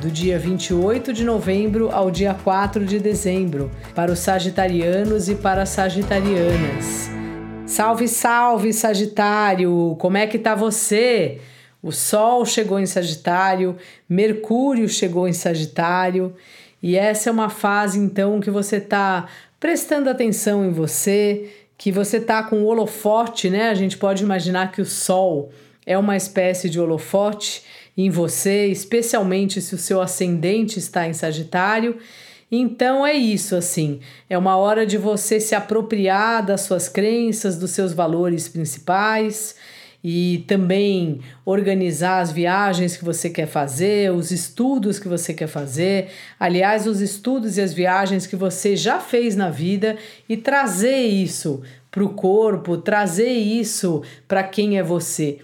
do dia 28 de novembro ao dia 4 de dezembro, para os sagitarianos e para as sagitarianas. Salve, salve, Sagitário! Como é que tá você? O Sol chegou em Sagitário, Mercúrio chegou em Sagitário, e essa é uma fase então que você tá prestando atenção em você, que você tá com o holofote, né? A gente pode imaginar que o Sol é uma espécie de holofote em você, especialmente se o seu ascendente está em Sagitário. Então é isso, assim, é uma hora de você se apropriar das suas crenças, dos seus valores principais e também organizar as viagens que você quer fazer, os estudos que você quer fazer, aliás, os estudos e as viagens que você já fez na vida e trazer isso para o corpo, trazer isso para quem é você.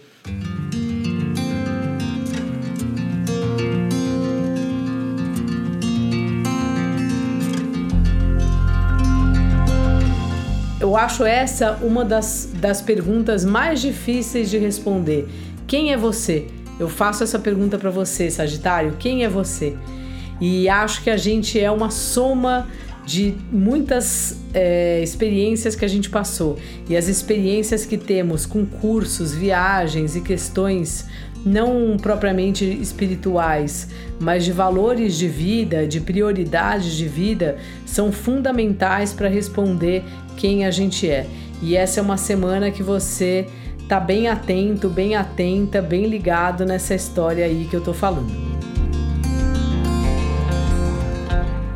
Eu acho essa uma das, das perguntas mais difíceis de responder. Quem é você? Eu faço essa pergunta para você, Sagitário. Quem é você? E acho que a gente é uma soma de muitas é, experiências que a gente passou. E as experiências que temos com cursos, viagens e questões não propriamente espirituais, mas de valores de vida, de prioridades de vida, são fundamentais para responder quem a gente é. E essa é uma semana que você tá bem atento, bem atenta, bem ligado nessa história aí que eu tô falando.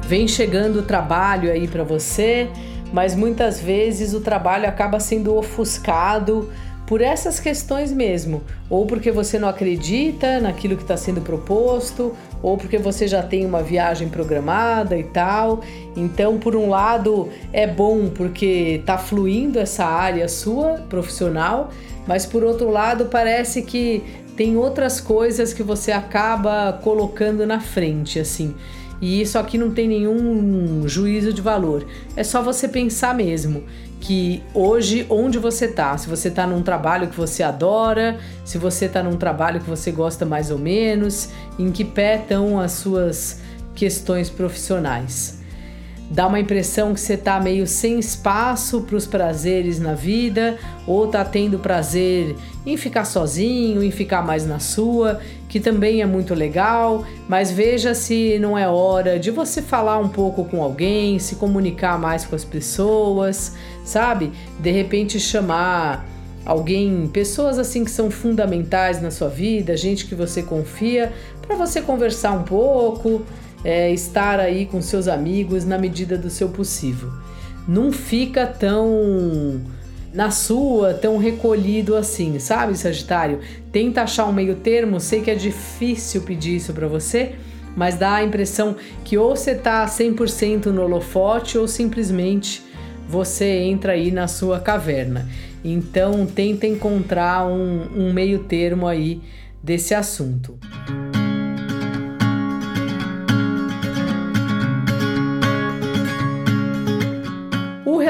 Vem chegando o trabalho aí para você, mas muitas vezes o trabalho acaba sendo ofuscado por essas questões mesmo, ou porque você não acredita naquilo que está sendo proposto, ou porque você já tem uma viagem programada e tal. Então, por um lado, é bom porque está fluindo essa área sua profissional, mas por outro lado, parece que tem outras coisas que você acaba colocando na frente, assim. E isso aqui não tem nenhum juízo de valor. É só você pensar mesmo que hoje onde você tá, se você tá num trabalho que você adora, se você tá num trabalho que você gosta mais ou menos, em que pé estão as suas questões profissionais dá uma impressão que você está meio sem espaço para os prazeres na vida, ou está tendo prazer em ficar sozinho, em ficar mais na sua, que também é muito legal, mas veja se não é hora de você falar um pouco com alguém, se comunicar mais com as pessoas, sabe? De repente chamar alguém, pessoas assim que são fundamentais na sua vida, gente que você confia, para você conversar um pouco é, estar aí com seus amigos na medida do seu possível. Não fica tão na sua, tão recolhido assim, sabe, Sagitário? Tenta achar um meio termo, sei que é difícil pedir isso para você, mas dá a impressão que ou você tá 100% no holofote ou simplesmente você entra aí na sua caverna. Então tenta encontrar um, um meio termo aí desse assunto.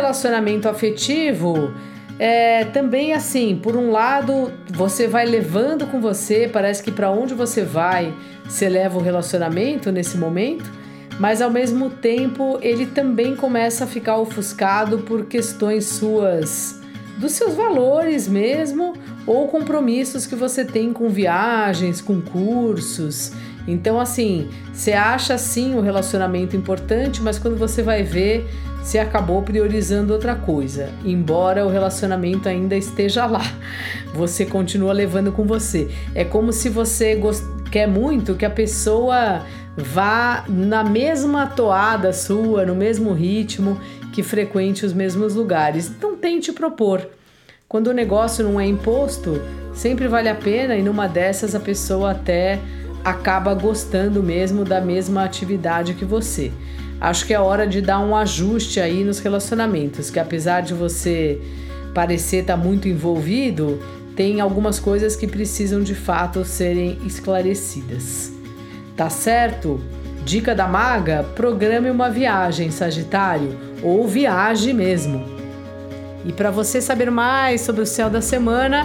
Relacionamento afetivo é também assim, por um lado, você vai levando com você, parece que para onde você vai, você leva o relacionamento nesse momento, mas ao mesmo tempo ele também começa a ficar ofuscado por questões suas, dos seus valores mesmo, ou compromissos que você tem com viagens, com cursos. Então, assim, você acha sim o relacionamento importante, mas quando você vai ver, você acabou priorizando outra coisa. Embora o relacionamento ainda esteja lá, você continua levando com você. É como se você quer muito que a pessoa vá na mesma toada sua, no mesmo ritmo, que frequente os mesmos lugares. Então tente propor. Quando o negócio não é imposto, sempre vale a pena e numa dessas a pessoa até acaba gostando mesmo da mesma atividade que você. acho que é hora de dar um ajuste aí nos relacionamentos, que apesar de você parecer estar tá muito envolvido, tem algumas coisas que precisam de fato serem esclarecidas. Tá certo? Dica da maga: programe uma viagem, Sagitário, ou viaje mesmo. E para você saber mais sobre o céu da semana,